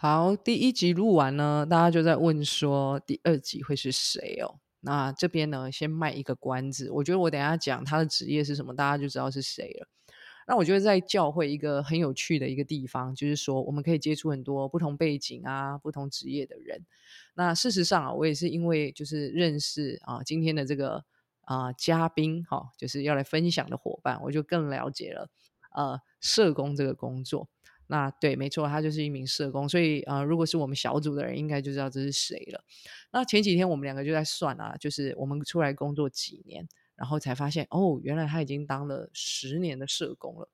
好，第一集录完呢，大家就在问说第二集会是谁哦？那这边呢，先卖一个关子，我觉得我等下讲他的职业是什么，大家就知道是谁了。那我觉得在教会一个很有趣的一个地方，就是说我们可以接触很多不同背景啊、不同职业的人。那事实上啊，我也是因为就是认识啊今天的这个啊嘉宾哈，就是要来分享的伙伴，我就更了解了呃社工这个工作。那对，没错，他就是一名社工，所以呃，如果是我们小组的人，应该就知道这是谁了。那前几天我们两个就在算啊，就是我们出来工作几年，然后才发现哦，原来他已经当了十年的社工了。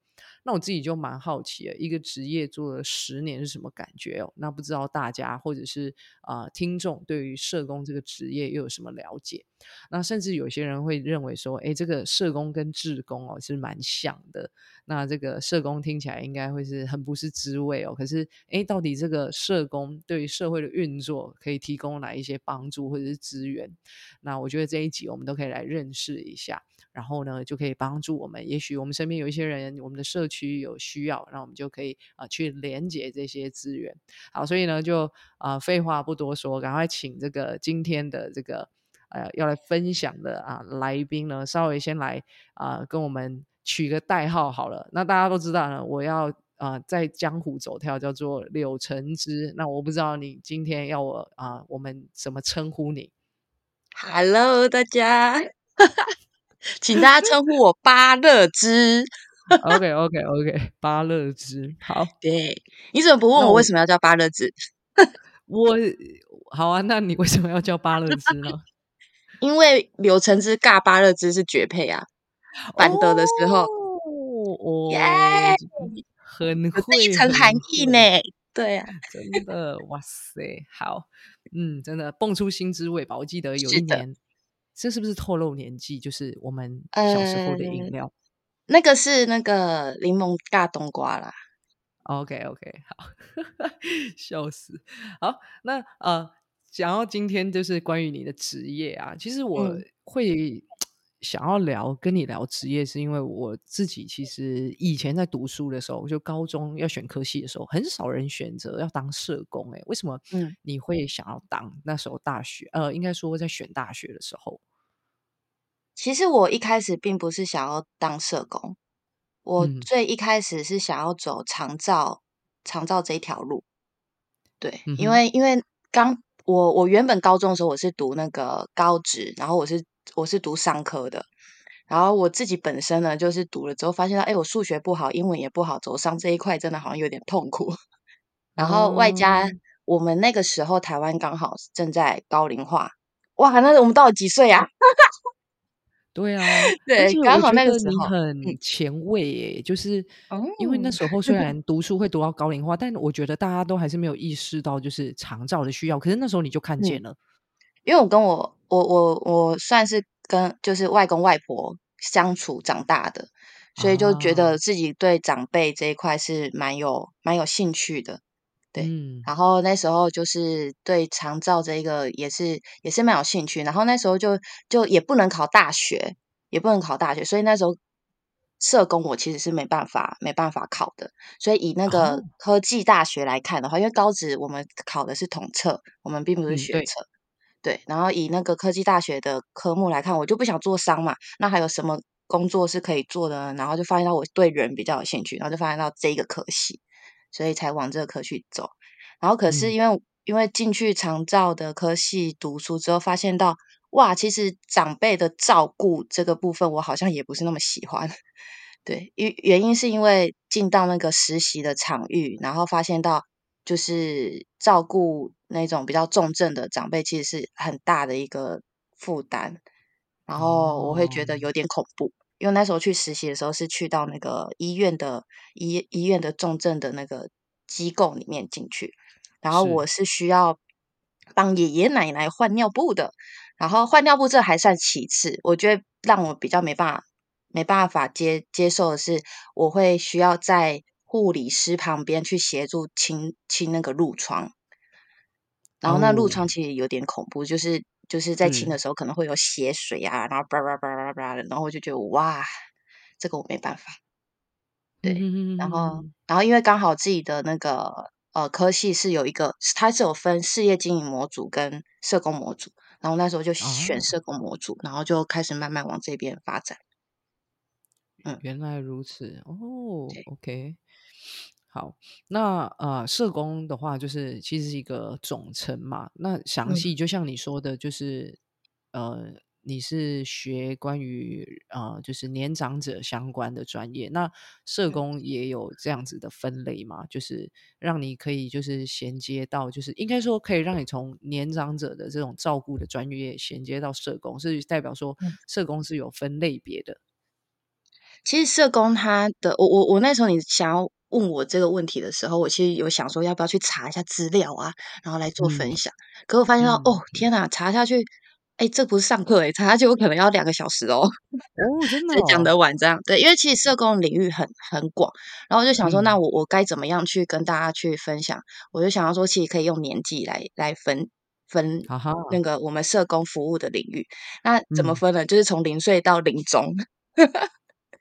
那我自己就蛮好奇的，一个职业做了十年是什么感觉哦？那不知道大家或者是啊听众对于社工这个职业又有什么了解？那甚至有些人会认为说，哎，这个社工跟志工哦是蛮像的。那这个社工听起来应该会是很不是滋味哦。可是，哎，到底这个社工对于社会的运作可以提供哪一些帮助或者是资源？那我觉得这一集我们都可以来认识一下。然后呢，就可以帮助我们。也许我们身边有一些人，我们的社区有需要，那我们就可以啊去连接这些资源。好，所以呢，就啊废话不多说，赶快请这个今天的这个呃要来分享的啊来宾呢，稍微先来啊跟我们取个代号好了。那大家都知道呢，我要啊在江湖走跳，叫做柳橙汁。那我不知道你今天要我啊我们怎么称呼你？Hello，大家。请大家称呼我巴乐之。OK OK OK，巴乐之。好，对，你怎么不问我为什么要叫巴乐之？我好啊，那你为什么要叫巴乐之呢？因为柳橙汁尬巴乐之是绝配啊！板德的时候，哦，很会一层含义呢。对啊，真的，哇塞，好，嗯，真的蹦出新滋味吧？我记得有一年。这是不是透露年纪？就是我们小时候的饮料，那个是那个柠檬大冬瓜啦。OK OK，好，笑死。好，那呃，讲到今天就是关于你的职业啊，其实我会想要聊跟你聊职业，是因为我自己其实以前在读书的时候，就高中要选科系的时候，很少人选择要当社工。哎，为什么？嗯，你会想要当？那时候大学，呃，应该说在选大学的时候。其实我一开始并不是想要当社工，我最一开始是想要走长照长照这一条路。对，因为因为刚我我原本高中的时候我是读那个高职，然后我是我是读商科的，然后我自己本身呢就是读了之后发现到，哎，我数学不好，英文也不好，走上这一块真的好像有点痛苦。然后外加我们那个时候台湾刚好正在高龄化，哇，那我们到了几岁呀？对啊，对，刚好那个时候很前卫耶，就是因为那时候虽然读书会读到高龄化，但我觉得大家都还是没有意识到就是长照的需要。可是那时候你就看见了，因为我跟我我我我算是跟就是外公外婆相处长大的，所以就觉得自己对长辈这一块是蛮有蛮有兴趣的。对，然后那时候就是对长照这一个也是也是蛮有兴趣，然后那时候就就也不能考大学，也不能考大学，所以那时候社工我其实是没办法没办法考的。所以以那个科技大学来看的话，因为高职我们考的是统测，我们并不是学测。对，然后以那个科技大学的科目来看，我就不想做商嘛，那还有什么工作是可以做的？然后就发现到我对人比较有兴趣，然后就发现到这个科系。所以才往这个科去走，然后可是因为因为进去长照的科系读书之后，发现到哇，其实长辈的照顾这个部分，我好像也不是那么喜欢。对，因原因是因为进到那个实习的场域，然后发现到就是照顾那种比较重症的长辈，其实是很大的一个负担，然后我会觉得有点恐怖。因为那时候去实习的时候是去到那个医院的医医院的重症的那个机构里面进去，然后我是需要帮爷爷奶奶换尿布的，然后换尿布这还算其次，我觉得让我比较没办法没办法接接受的是，我会需要在护理师旁边去协助清清那个褥疮，然后那褥疮其实有点恐怖，就是。就是在清的时候可能会有血水啊，然后叭叭叭叭叭的，然后我就觉得哇，这个我没办法。对，然后然后因为刚好自己的那个呃科系是有一个，它是有分事业经营模组跟社工模组，然后那时候就选啊，社工模组，然后就开始慢慢往这边发展。嗯，原来如此哦，，OK。好，那呃，社工的话，就是其实是一个总称嘛。那详嗯，细就像你说的，就是呃，你是学关于呃，就是年长者相关的专业。那社嗯。工也有这样子的分类嘛？就是让你可以就是衔接到，就是应该说可以让你从年长者的这种照顾的专业衔接到社工，是代表说嗯。社工是有分类别的。其实社工他的我我我那时候你想要问我这个问题的时候，我其实有想说要不要去查一下资料啊，然后来做嗯分享。可我发现到，哦，嗯，天哪，查下去，哎，这不是上课诶，查下去我可能要两个小时哦，哦，真的才讲哦，得完这样。对，因为其实社工领域很很广，然后我就想说，那嗯，我我该怎么样去跟大家去分享？我就想要说，其实可以用年纪来来分分那个我们社工服务的领域。那怎么嗯，分呢？就是从零岁到临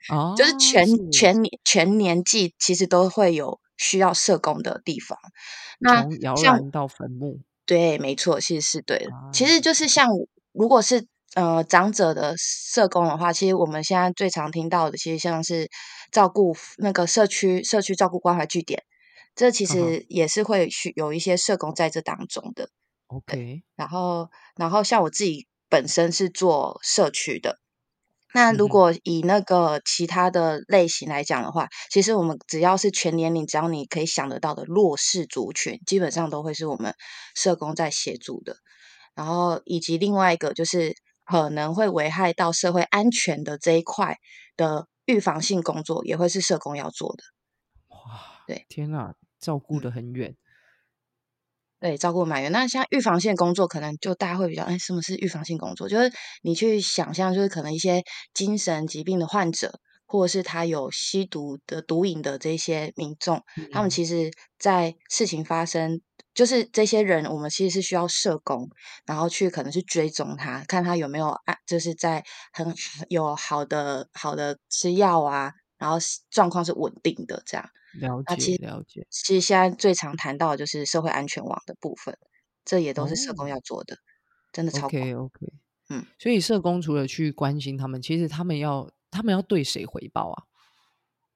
终。就是哦，全是全年全年纪其实都会有需要社工的地方。那从摇像篮到坟墓对，没错，其实是对的。其啊，实就是像如果是呃长者的社工的话，其实我们现在最常听到的，其实像是照顾那个社区社区照顾关怀据点，这其实也是会需有一些社工在这当中的。，，OK，然后然后像我自己本身是做社区的。那如果以那个其他的类型来讲的话，其实我们只要是全年龄，只要你可以想得到的弱势族群，基本上都会是我们社工在协助的。然后以及另外一个就是可能会危害到社会安全的这一块的预防性工作，也会是社工要做的。哇，对，天呐，照顾嗯。得很远，对，照顾满员。那像预防性工作，可能就大家会比较，哎，什么是预防性工作？就是你去想象，就是可能一些精神疾病的患者，或者是他有吸毒的毒瘾的这些民众，他们嗯，其实在事情发生，就是这些人，我们其实是需要社工，然后去可能去追踪他，看他有没有啊，就是在很有好的好的吃药啊，然后是状况是稳定的这样。了解了解，其实现在最常谈到的就是社会安全网的部分，这也都是社工哦要做的，真的超广。，OK OK，嗯，所以社工除了去关心他们，其实他们要他们要对谁回报啊？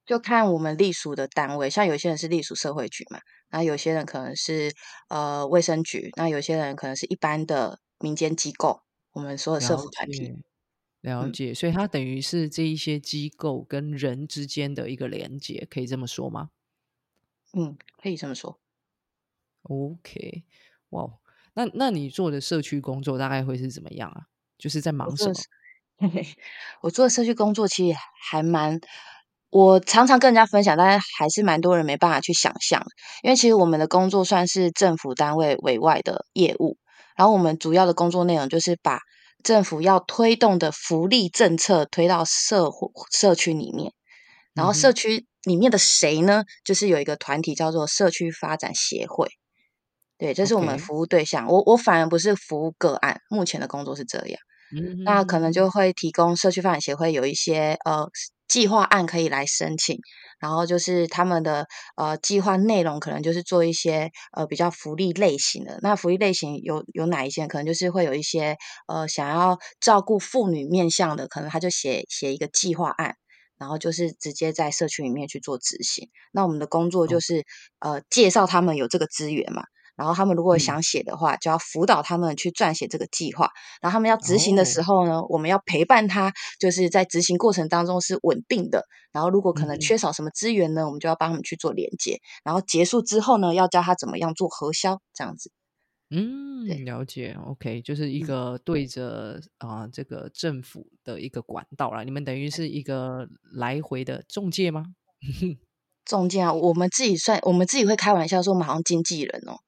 就看我们隶属的单位，像有些人是隶属社会局嘛，那有些人可能是呃卫生局，那有些人可能是一般的民间机构，我们说的社了服团体。解了嗯解，所以它等于是这一些机构跟人之间的一个连接，可以这么说吗？嗯，可以这么说。OK，哇哦，那那你做的社区工作大概会是怎么样啊？就是在忙什么？我做的社区工作其实还蛮我常常跟人家分享，但是还是蛮多人没办法去想象。因为其实我们的工作算是政府单位委外的业务，然后我们主要的工作内容就是把政府要推动的福利政策推到社会社区里面。然后社区里面的谁呢？就是有一个团体叫做社区发展协会，对，这是我们服务对象。我我反而不是服务个案，目前的工作是这样。嗯那可能就会提供社区发展协会有一些呃计划案可以来申请，然后就是他们的呃计划内容可能就是做一些呃比较福利类型的。那福利类型有有哪一些？可能就是会有一些呃想要照顾妇女面向的，可能他就写写一个计划案。然后就是直接在社区里面去做执行。那我们的工作就哦，是呃介绍他们有这个资源嘛，然后他们如果嗯，想写的话，就要辅导他们去撰写这个计划。然后他们要执行的哦，时候呢，我们要陪伴他，就是在执行过程当中是稳定的。然后如果可能。缺少什么资源呢，我们就要帮他们去做连接。然后结束之后呢，要教他怎么样做核销，这样子。嗯，对，了解，OK，就是一嗯，个对着啊、这个政府的一个管道啦，你们等于是一个来回的中介吗？中介啊，我们自己算，我们自己会开玩笑说，我们好像经纪人哦。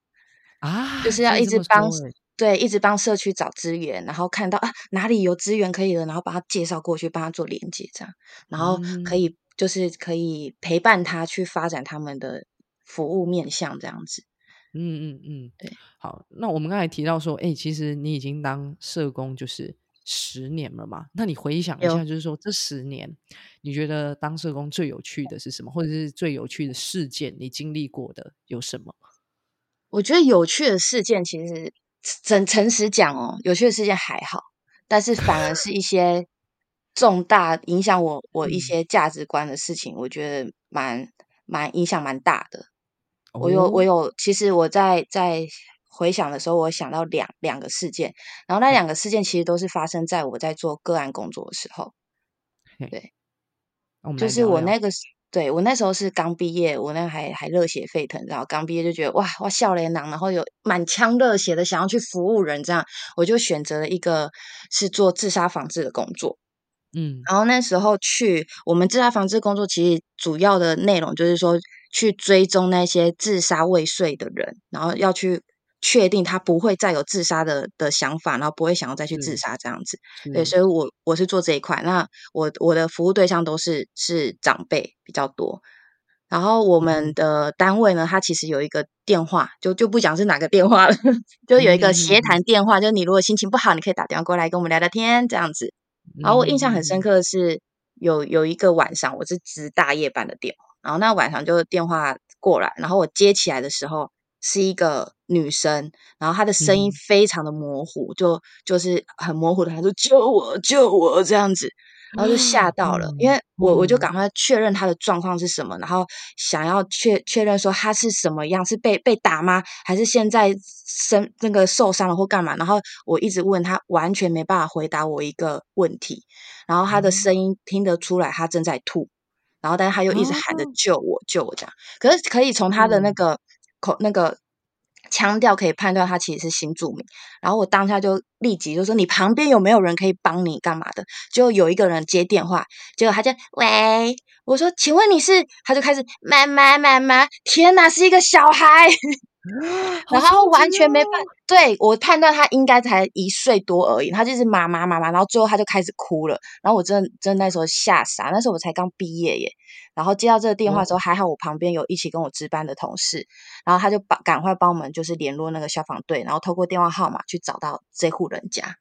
就啊，是要一直帮对，一直帮社区找资源，然后看到啊哪里有资源可以的，然后把他介绍过去，帮他做连接这样，然后可嗯。以就是可以陪伴他去发展他们的服务面向这样子。嗯嗯嗯，对，好，那我们刚才提到说，哎、其实你已经当社工就是十年了嘛，那你回想一下，就是说这十年，你觉得当社工最有趣的是什么，或者是最有趣的事件，你经历过的有什么？我觉得有趣的事件，其实诚诚实讲哦，有趣的事件还好，但是反而是一些重大影响我我一嗯些价值观的事情，我觉得蛮蛮影响蛮大的。我有我哦，有，其实我在在回想的时候，我想到两两个事件，然后那嘿，两个事件其实都是发生在我在做个案工作的时候。嘿，对，就是。我那个时对，我那时候是刚毕业，我那还还热血沸腾，然后刚毕业就觉得哇，哇笑脸郎，然后有满腔热血的想要去服务人，这样我就选择了一个是做自杀防治的工作。嗯，然后那时候去我们自杀防治工作，其实主要的内容就是说去追踪那些自杀未遂的人，然后要去确定他不会再有自杀的的想法，然后不会想要再去自是杀这样子。对，所以我我是做这一块。那我我的服务对象都是是长辈比较多。然后我们嗯的单位呢，它其实有一个电话，就就不讲是哪个电话了，就有一个协哼谈电话，就是你如果心情不好，你可以打电话过来跟我们聊聊天这样子。然后我印象很深嗯刻的是，有有一个晚上我是值大夜班的电话，然后那晚上就电话过来，然后我接起来的时候是一个女生，然后她的声音嗯。非常的模糊，就就是很模糊的，她说救我救我这样子，然后就吓到了，因嗯为我我就嗯。赶快确认她的状况是什么，然后想要确确认说她是什么样，是被被打吗？还是现在身那个受伤了或干嘛？然后我一直问她，完全没办法回答我一个问题，然后她的声音听得出来她正在吐，然后但是她又一直喊着哦，救我救我这样，可是可以从她的那嗯。个口那个。腔调可以判断他其实是新住民，然后我当下就立即就说：“你旁边有没有人可以帮你干嘛的？”就有一个人接电话，结果他就喂，我说：“请问你是？”他就开始妈妈妈妈，天哪，是一个小孩，然后完全没办，哦，对我判断他应该才一岁多而已，他就是妈妈妈妈，然后最后他就开始哭了，然后我真的真的那时候吓傻，那时候我才刚毕业耶，然后接到这个电话的时候，哦，还好我旁边有一起跟我值班的同事，然后他就把赶快帮我们就是联络那个消防队，然后透过电话号码去找到这户人家。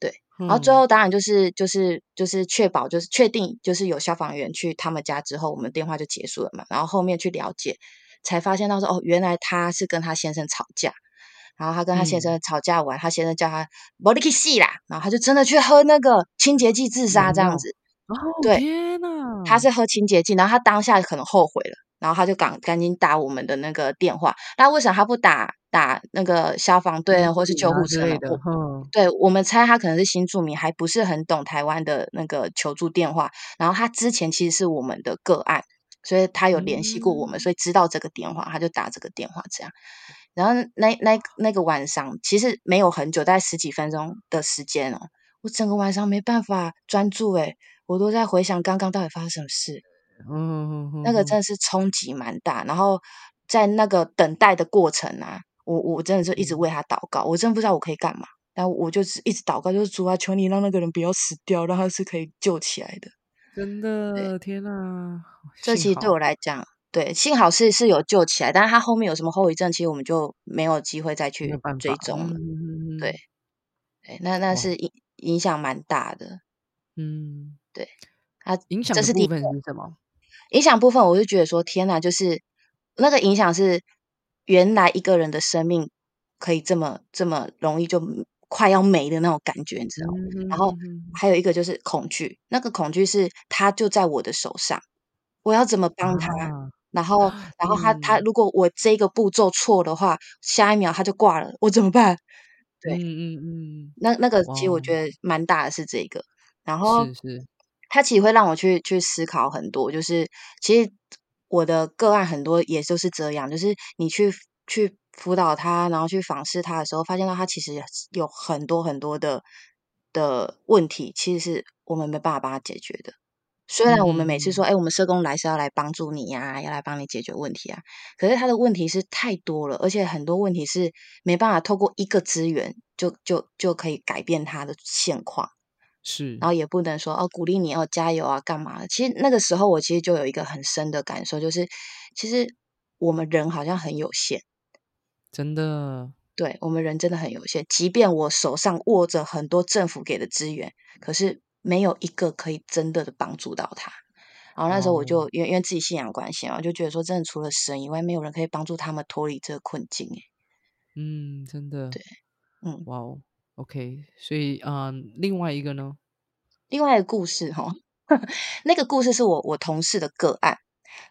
对，然后最嗯后当然就是就是就是确保就是确定就是有消防员去他们家之后，我们电话就结束了嘛。然后后面去了解，才发现到说哦，原来她是跟她先生吵架，然后她跟她先嗯，生吵架完，他先生叫他不你去死啦，然后她就真的去喝那个清洁剂自杀这样子。哦，对，天呐，她是喝清洁剂，然后她当下可能后悔了，然后她就赶赶紧打我们的那个电话。那为什么她不打打那个消防队呢，或是救护车呢？啊的，对我们猜他可能是新住民，还不是很懂台湾的那个求助电话。然后他之前其实是我们的个案，所以他有联系过我们，嗯，所以知道这个电话，他就打这个电话这样。然后那那那个晚上其实没有很久，大概十几分钟的时间哦，我整个晚上没办法专注，诶，我都在回想刚刚到底发生什么事。嗯那个真的是冲击蛮大，然后在那个等待的过程啊，我我真的是一直嗯为他祷告，我真的不知道我可以干嘛，但我就是一直祷告，就是主啊，求你让那个人不要死掉，让他是可以救起来的。真，的，天呐，幸这其实对我，来讲，对，幸好是是有救起来，但是他后面有什么后遗症，其实我们就没有机会再去追踪了。对对，那那是影影响蛮大的。嗯，对，啊，影响这是第一部分是什么？影响部分，我是觉得说，天呐，就是那个影响是原来一个人的生命可以这么这么容易就快要没的那种感觉，你知道吗？嗯然后还有一个就是恐惧，那个恐惧是他就在我的手上，我要怎么帮他？啊，然后，然后他他嗯如果我这个步骤错的话，下一秒他就挂了，我怎么办？对，嗯嗯嗯，那那个，其实我觉得蛮大的是这个，然后是是，它其实会让我去去思考很多，就是其实我的个案很多也就是这样，就是你去去辅导他，然后去访视他的时候，发现到他其实有很多很多的的问题，其实是我们没办法帮他解决的。虽然我们每次说，嗯哎，我们社工来是要来帮助你呀、要来帮你解决问题啊，可是他的问题是太多了，而且很多问题是没办法透过一个资源就就就可以改变他的现况，是，然后也不能说哦鼓励你要加油啊干嘛的。其实那个时候我其实就有一个很深的感受，就是其实我们人好像很有限，真的，对我们人真的很有限。即便我手上握着很多政府给的资源，可是没有一个可以真的的帮助到他。然后那时候我哦，就因为因为自己信仰关系嘛，我就觉得说，真的除了神以外，没有人可以帮助他们脱离这个困境。诶嗯，真的，对，嗯，哇哦，OK，所以啊、呃另外一个呢？另外一个故事哈，那个故事是我我同事的个案。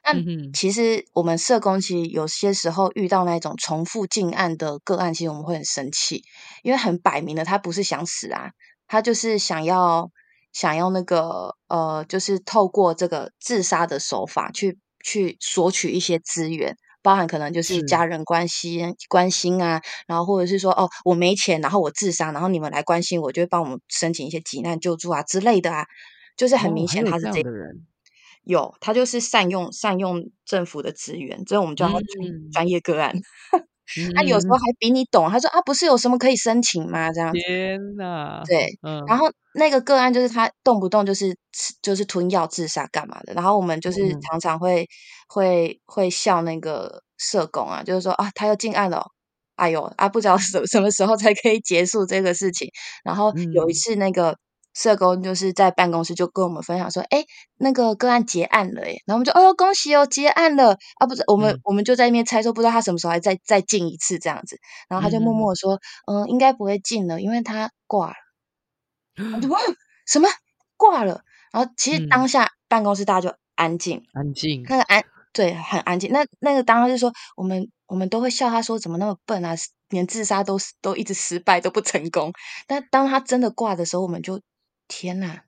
那其实我们社工其实有些时候遇到那种重复进案的个案，其实我们会很生气，因为很摆明了他不是想死啊，他就是想要想要那个呃，就是透过这个自杀的手法去去索取一些资源。包含可能就是是，家人关心关心啊，然后或者是说哦我没钱，然后我自杀，然后你们来关心我，就会帮我们申请一些急难救助啊之类的啊，就是很哦，明显他是这样的人，有，他就是善用善用政府的资源，所以我们叫他专业个案。他有时候嗯，还比你懂，他说：“啊，不是有什么可以申请吗？”这样子。天哪，对，嗯然嗯后那个个案就是他动不动就是吃就是吞药自杀干嘛的，然后我们就是嗯常常会会会笑那个社工啊，就是说：“啊，他又进案了哦哎呦，啊，不知道什什么时候才可以结束这个事情。”然后有一嗯次那个社工就是在办公室就跟我们分享说：“哎，那个个案结案了耶。”然后我们就：“哦哟，恭喜哦，结案了。”啊，不是，我们嗯我们就在那边猜说，不知道他什么时候还再再进一次这样子。然后他就默默说：“嗯，应该不会进了，因为他挂了。”我就嗯，哇，什么挂了？然后其实当嗯，下办公室大家就安静，安静，那个安对，很安静。那那个当时就说，我们我们都会笑他说怎么那么笨啊，连自杀都都一直失败都不成功。但当他真的挂的时候，我们就天呐，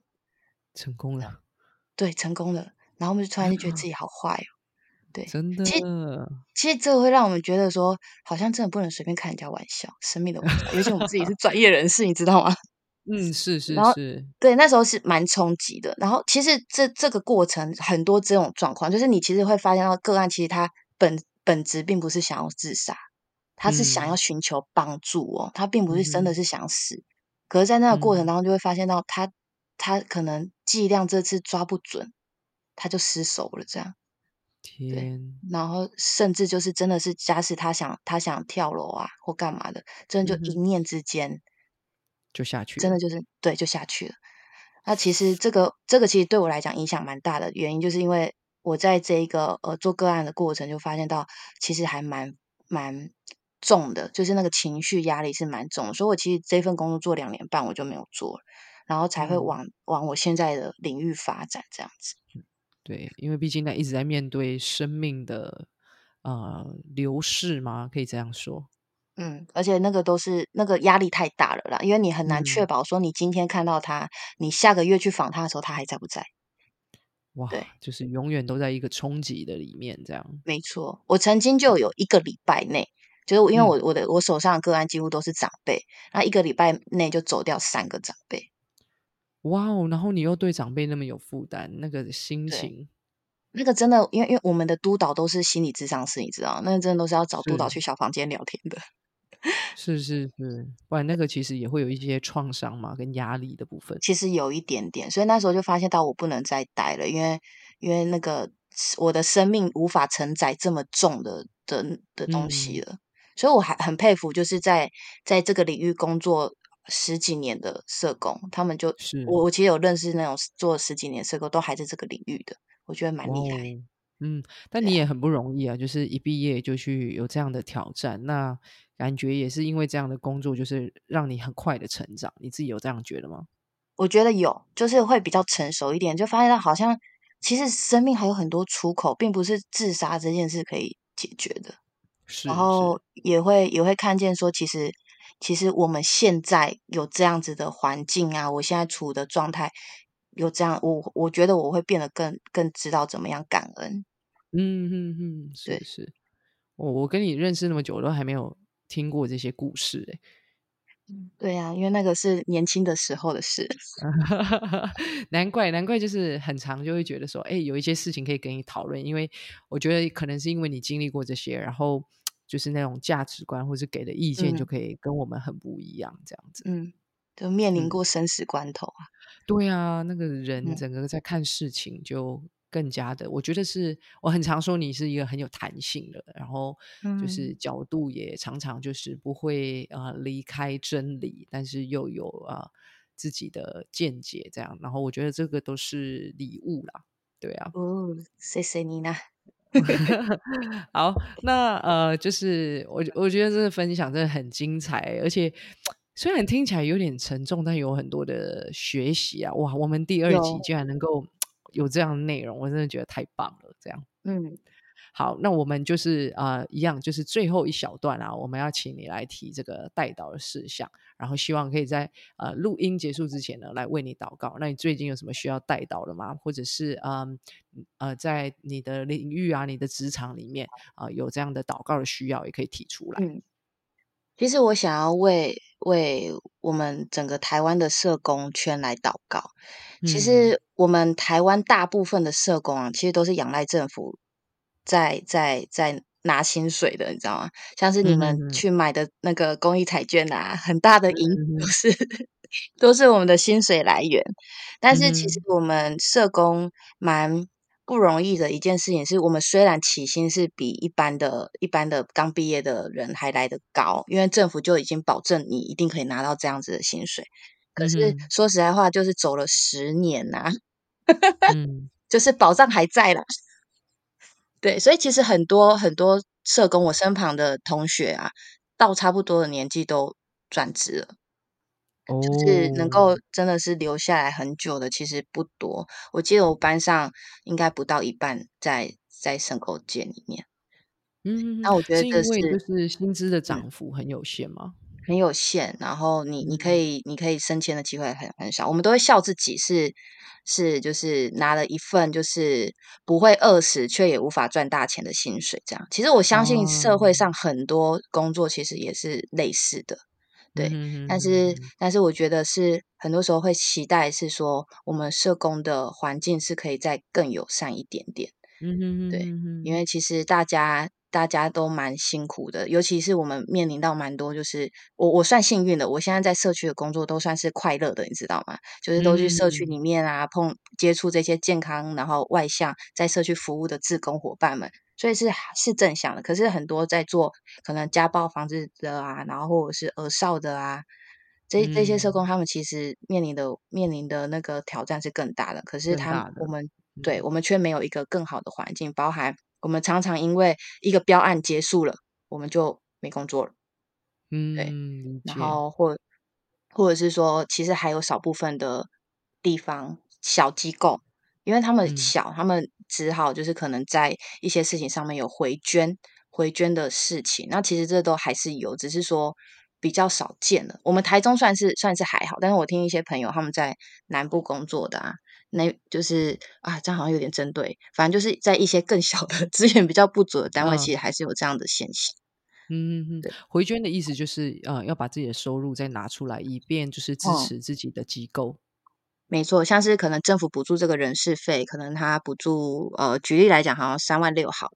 成功了，对，成功了。然后我们就突然就觉得自己 好坏哦。对，真的，其实其实这个会让我们觉得说，好像真的不能随便开人家玩笑，生命的玩笑。尤其我们自己是 专业人士，你知道吗？嗯，是是是，对，那时候是蛮冲击的。然后其实这这个过程很多这种状况，就是你其实会发现到个案其实他本本质并不是想要自杀，他是想要嗯寻求帮助哦，他并不是真的是想死。可是，在那个过程嗯，当中，就会发现到他他可能剂量这次抓不准，他就失手了，这样对。天，然后甚至就是真的是，假使他想他想跳楼啊或干嘛的，真的就一念之间，就下去，真的就是对，就下去了。那其实这个这个其实对我来讲影响蛮大的，原因就是因为我在这一个呃做个案的过程，就发现到其实还蛮蛮重的，就是那个情绪压力是蛮重的，所以我其实这份工作做两年半我就没有做了，然后才会嗯。往往我现在的领域发展这样子。对，因为毕竟呢一直在面对生命的呃流逝嘛，可以这样说。嗯，而且那个都是那个压力太大了啦，因为你很难确嗯，保说你今天看到他，你下个月去访他的时候，他还在不在？对。哇，就是永远都在一个冲击的里面，这样。没错，我曾经就有一个礼拜内，就是我因为嗯，我我的我手上的个案几乎都是长辈，然后一个礼拜内就走掉三个长辈。哇哦，然后你又对长辈那么有负担，那个心，情那个真的，因为因为我们的督导都是心理咨商师，你知道，那个真的都是要找督导去小房间聊天的。是是是，不然那个其实也会有一些创伤嘛，跟压力的部分。其实有一点点，所以那时候就发现到我不能再待了，因为因为那个我的生命无法承载这么重的的的东西嗯，了，所以我还很佩服，就是在在这个领域工作十几年的社工，他们就是我我其实有认识那种做十几年社工都还在这个领域的，我觉得蛮厉害。哦，嗯，但你也很不容易啊，就是一毕业就去有这样的挑战，那感觉也是因为这样的工作，就是让你很快的成长，你自己有这样觉得吗？我觉得有，就是会比较成熟一点，就发现到好像其实生命还有很多出口，并不是自杀这件事可以解决的。然后。也会也会看见说，其实其实我们现在有这样子的环境啊，我现在处的状态有这样，我我觉得我会变得更更知道怎么样感恩。嗯嗯嗯，是对，是，我我跟你认识那么久，我都还没有听过这些故事欸对呀、因为那个是年轻的时候的事。难 怪 难怪，就是很长就会觉得说，哎，有一些事情可以跟你讨论，因为我觉得可能是因为你经历过这些，然后 就是那种价值观或是给的意见就嗯可以跟我们很不一样，这样子。嗯，就面临嗯，过生死关头啊。对啊，那个人嗯整个在看事情就更加的，我觉得是我很常说你是一个很有弹性的，然后就是嗯，角度也常常就是不会啊、呃离开真理，但是又有啊、呃自己的见解这样，然后我觉得这个都是礼物啦，对啊。哦，谢谢你呢。好，那呃，就是我我觉得这个分享真的很精彩，而且虽然听起来有点沉重，但有很多的学习啊！哇，我们第二集居然能够有这样的内容，我真的觉得太棒了。这样，嗯。好，那我们就是啊，一样，就是最后一小段啊，我们要请你来提这个带导的事项，然后希望可以在呃录音结束之前呢，来为你祷告。那你最近有什么需要带导的吗？或者是嗯呃，在你的领域啊，你的职场里面啊，有这样的祷告的需要，也可以提出来。嗯，其实我想要为为我们整个台湾的社工圈来祷告。其实我们台湾大部分的社工啊，其实都是仰赖政府。在在在拿薪水的，你知道吗？像是你们去买的那个公益彩券啊，很大的银都是都是我们的薪水来源。但是其实我们社工蛮不容易的一件事情，是我们虽然起薪是比一般的一般的刚毕业的人还来得高，因为政府就已经保证你一定可以拿到这样子的薪水。可是说实在话，就是走了十年呐，嗯，就是保障还在了。对，所以其实很多很多社工，我身旁的同学啊，到差不多的年纪都转职了，就是能够真的是留下来很久的，其实不多。我记得我班上应该不到一半在在社工界里面。嗯，那我觉得这是就是薪资的涨幅很有限吗？很有限，然后你你可以你可以升迁的机会很很少。我们都会笑自己是。是，就是拿了一份就是不会饿死，却也无法赚大钱的薪水。这样，其实我相信社会上很多工作其实也是类似的，对。但是，但是我觉得是很多时候会期待是说，我们社工的环境是可以再更友善一点点。嗯对，因为其实大家。大家都蛮辛苦的，尤其是我们面临到蛮多，就是我我算幸运的，我现在在社区的工作都算是快乐的，你知道吗？就是都去社区里面啊，碰接触这些健康，然后外向在社区服务的志工伙伴们，所以是是正向的。可是很多在做可能家暴防治的啊，然后或者是儿少的啊，这这些社工他们其实面临的面临的那个挑战是更大的。可是他我们对我们却没有一个更好的环境，包含。我们常常因为一个标案结束了，我们就没工作了。嗯，对。然后或或者是说，其实还有少部分的地方小机构，因为他们小，他们只好就是可能在一些事情上面有回捐、回捐的事情。那其实这都还是有，只是说比较少见了。我们台中算是算是还好，但是我听一些朋友他们在南部工作的啊。那就是啊，这样好像有点针对。反正就是在一些更小的资源比较不足的单位，其实还是有这样的现象。嗯嗯嗯，回捐的意思就是呃，要把自己的收入再拿出来，以便就是支持自己的机构。没错，像是可能政府补助这个人事费，可能他补助呃，举例来讲，好像三万六好。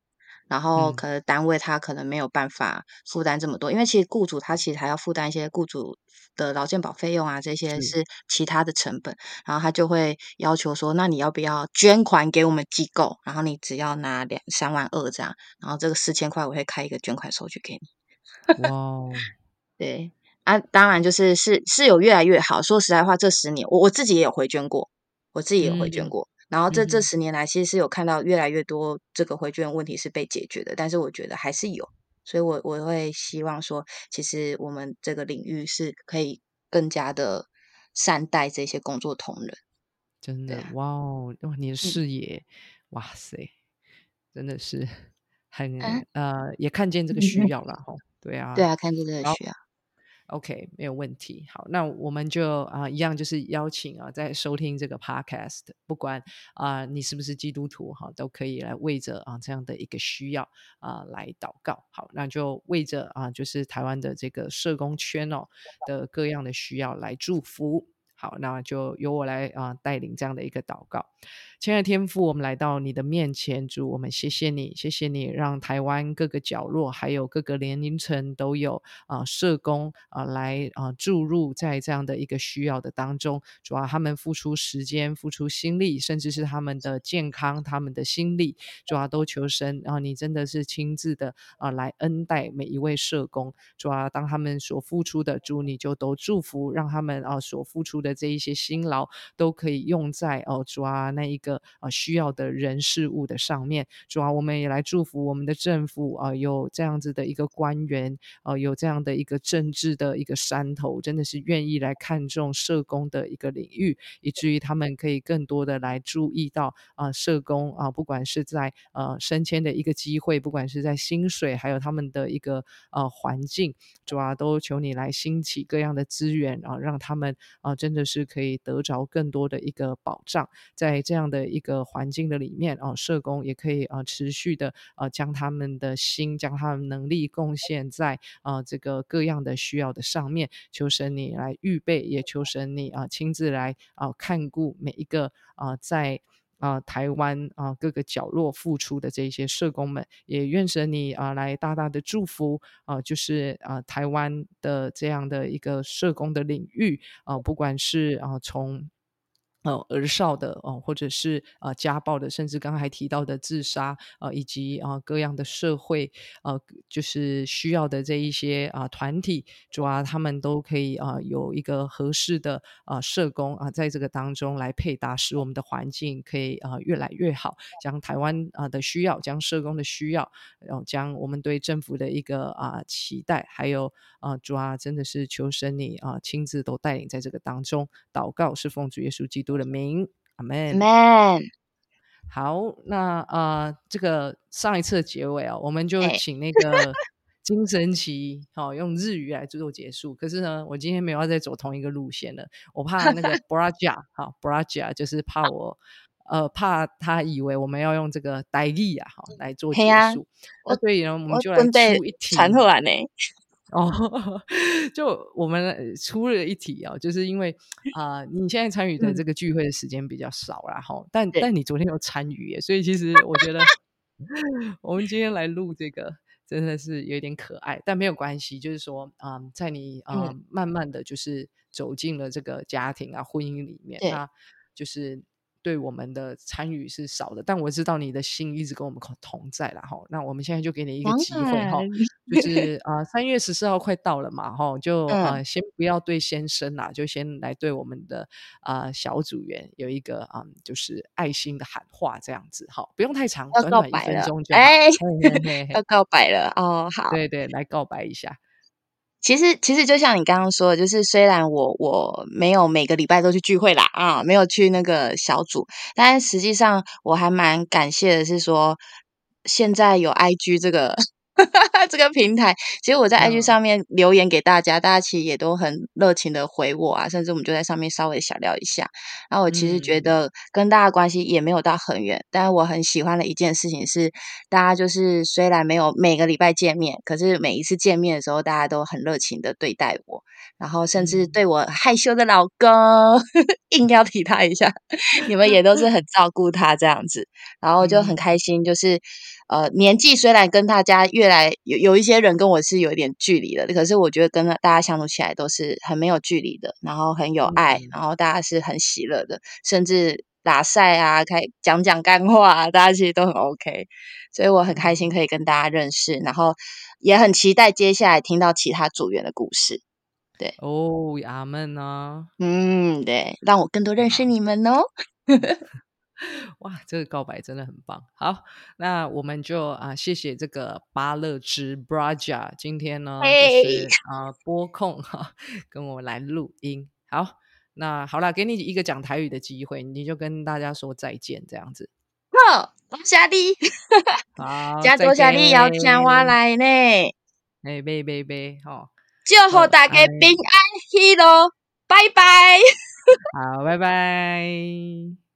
然后可能单位他可能没有办法负担这么多，因为其实雇主他其实还要负担一些雇主的劳健保费用啊，这些是其他的成本。然后他就会要求说，那你要不要捐款给我们机构？然后你只要拿两三万二这样，然后这个四千块我会开一个捐款收据给你。哇，对啊，当然就是是是有越来越好。说实在话，这十年我我自己也有回捐过，我自己也有回捐过。然后这这十年来，其实是有看到越来越多这个回捐问题是被解决的，但是我觉得还是有，所以我我会希望说，其实我们这个领域是可以更加的善待这些工作同仁。真的，哇哦，哇，你的视野，哇塞，真的是很呃，也看见这个需 要了哈。对啊，对啊，看见这个需要。OK，没有问题。好，那我们就啊，一样就是邀请啊，在收听这个 Podcast，不管啊你是不是基督徒哈，都可以来为着啊这样的一个需要啊来祷告。好，那就为着啊，就是台湾的这个社工圈哦的各样的需要来祝福。好，那就由我来啊带领这样的一个祷告。亲爱的天父，我们来到你的面前，主我们谢谢你，谢谢你让台湾各个角落，还有各个年龄层都有啊社工啊来啊注入在这样的一个需要的当中。主要他们付出时间、付出心力，甚至是他们的健康、他们的心力，主要都求神。然后你真的是亲自的啊来恩待每一位社工。主要当他们所付出的，主你就都祝福，让他们啊所付出的。这一些辛劳，都可以用在哦主啊那一个啊需要的人事物的上面。主啊，我们也来祝福我们的政府啊，有这样子的一个官员，啊，有这样的一个政治的一个山头，真的是愿意来看重社工的一个领域，以至于他们可以更多的来注意到啊社工啊，不管是在呃升迁的一个机会，不管是在薪水，还有他们的一个呃环境，主啊，都求你来兴起各样的资源啊，让他们啊真的是可以得着更多的一个保障，在这样的一个环境的里面啊，社工也可以啊持续的啊将他们的心，将他们能力贡献在啊这个各样的需要的上面，求神你来预备，也求神你啊亲自来啊看顾每一个啊在。啊，台湾啊，各个角落付出的这些社工们，也愿神你啊来大大的祝福啊，就是啊台湾的这样的一个社工的领域啊，不管是啊从。呃，儿少的哦，或者是呃家暴的，甚至刚才提到的自杀啊，以及啊各样的社会呃，就是需要的这一些啊团体，主要他们都可以啊有一个合适的啊社工啊，在这个当中来配搭，使我们的环境可以啊越来越好，将台湾啊的需要，将社工的需要，然后将我们对政府的一个啊期待，还有啊主啊，真的是求神你啊亲自都带领在这个当中，祷告是奉主耶稣基督。的名，阿门。man，好，那呃，这个上一次的结尾啊，我们就请那个 精神奇，好用日语来做结束。可是呢，我今天没有要再走同一个路线了，我怕那个 braja，好 braja 就是怕我，呃，怕他以为我们要用这个代意啊，哈来做结束。那所以呢，我们就来出一题传出来呢。哦，就我们出了一题啊，就是因为啊，你现在参与的这个聚会的时间比较少然后但但你昨天有参与耶，所以其实我觉得 我们今天来录这个真的是有点可爱，但没有关系，就是说啊，在你啊慢慢的就是走进了这个家庭啊婚姻里面，那就是。对我们的参与是少的，但我知道你的心一直跟我们同在了哈。那我们现在就给你一个机会哈，就 是啊，三月十四号快到了嘛哈，就啊，先不要对先生啦，就先来对我们的啊小组员有一个啊，就是爱心的喊话这样子哈，不用太长，短短一分钟就哎。要告白了哦，好，对对，来告白一下。其实，其实就像你刚刚说的，就是虽然我我没有每个礼拜都去聚会啦，啊，没有去那个小组，但实际上我还蛮感谢的，是说现在有 IG 这个。这个平台，其实我在 IG 上面留言给大家，大家其实也都很热情的回我啊，甚至我们就在上面稍微小聊一下。然后我其实觉得跟大家关系也没有到很远，但是我很喜欢的一件事情是，大家就是虽然没有每个礼拜见面，可是每一次见面的时候，大家都很热情的对待我，然后甚至对我害羞的老公 硬要提他一下，你们也都是很照顾他这样子，然后就很开心，就是。呃，年纪虽然跟大家越来有有一些人跟我是有一点距离的，可是我觉得跟大家相处起来都是很没有距离的，然后很有爱，然后大家是很喜乐的，甚至打赛啊，开讲讲干话，啊，大家其实都很 OK，所以我很开心可以跟大家认识，然后也很期待接下来听到其他组员的故事。对哦，阿门呢？嗯，对，让我更多认识你们哦。哇，这个告白真的很棒！好，那我们就啊，谢谢这个巴勒之 Braja，今天呢就是啊播控哈，跟我来录音。好，那好了，给你一个讲台语的机会，你就跟大家说再见，这样子。好，多谢你，多谢你要请我来呢。哎，拜拜拜，好，祝福大家平安喜乐，拜拜。好，拜拜。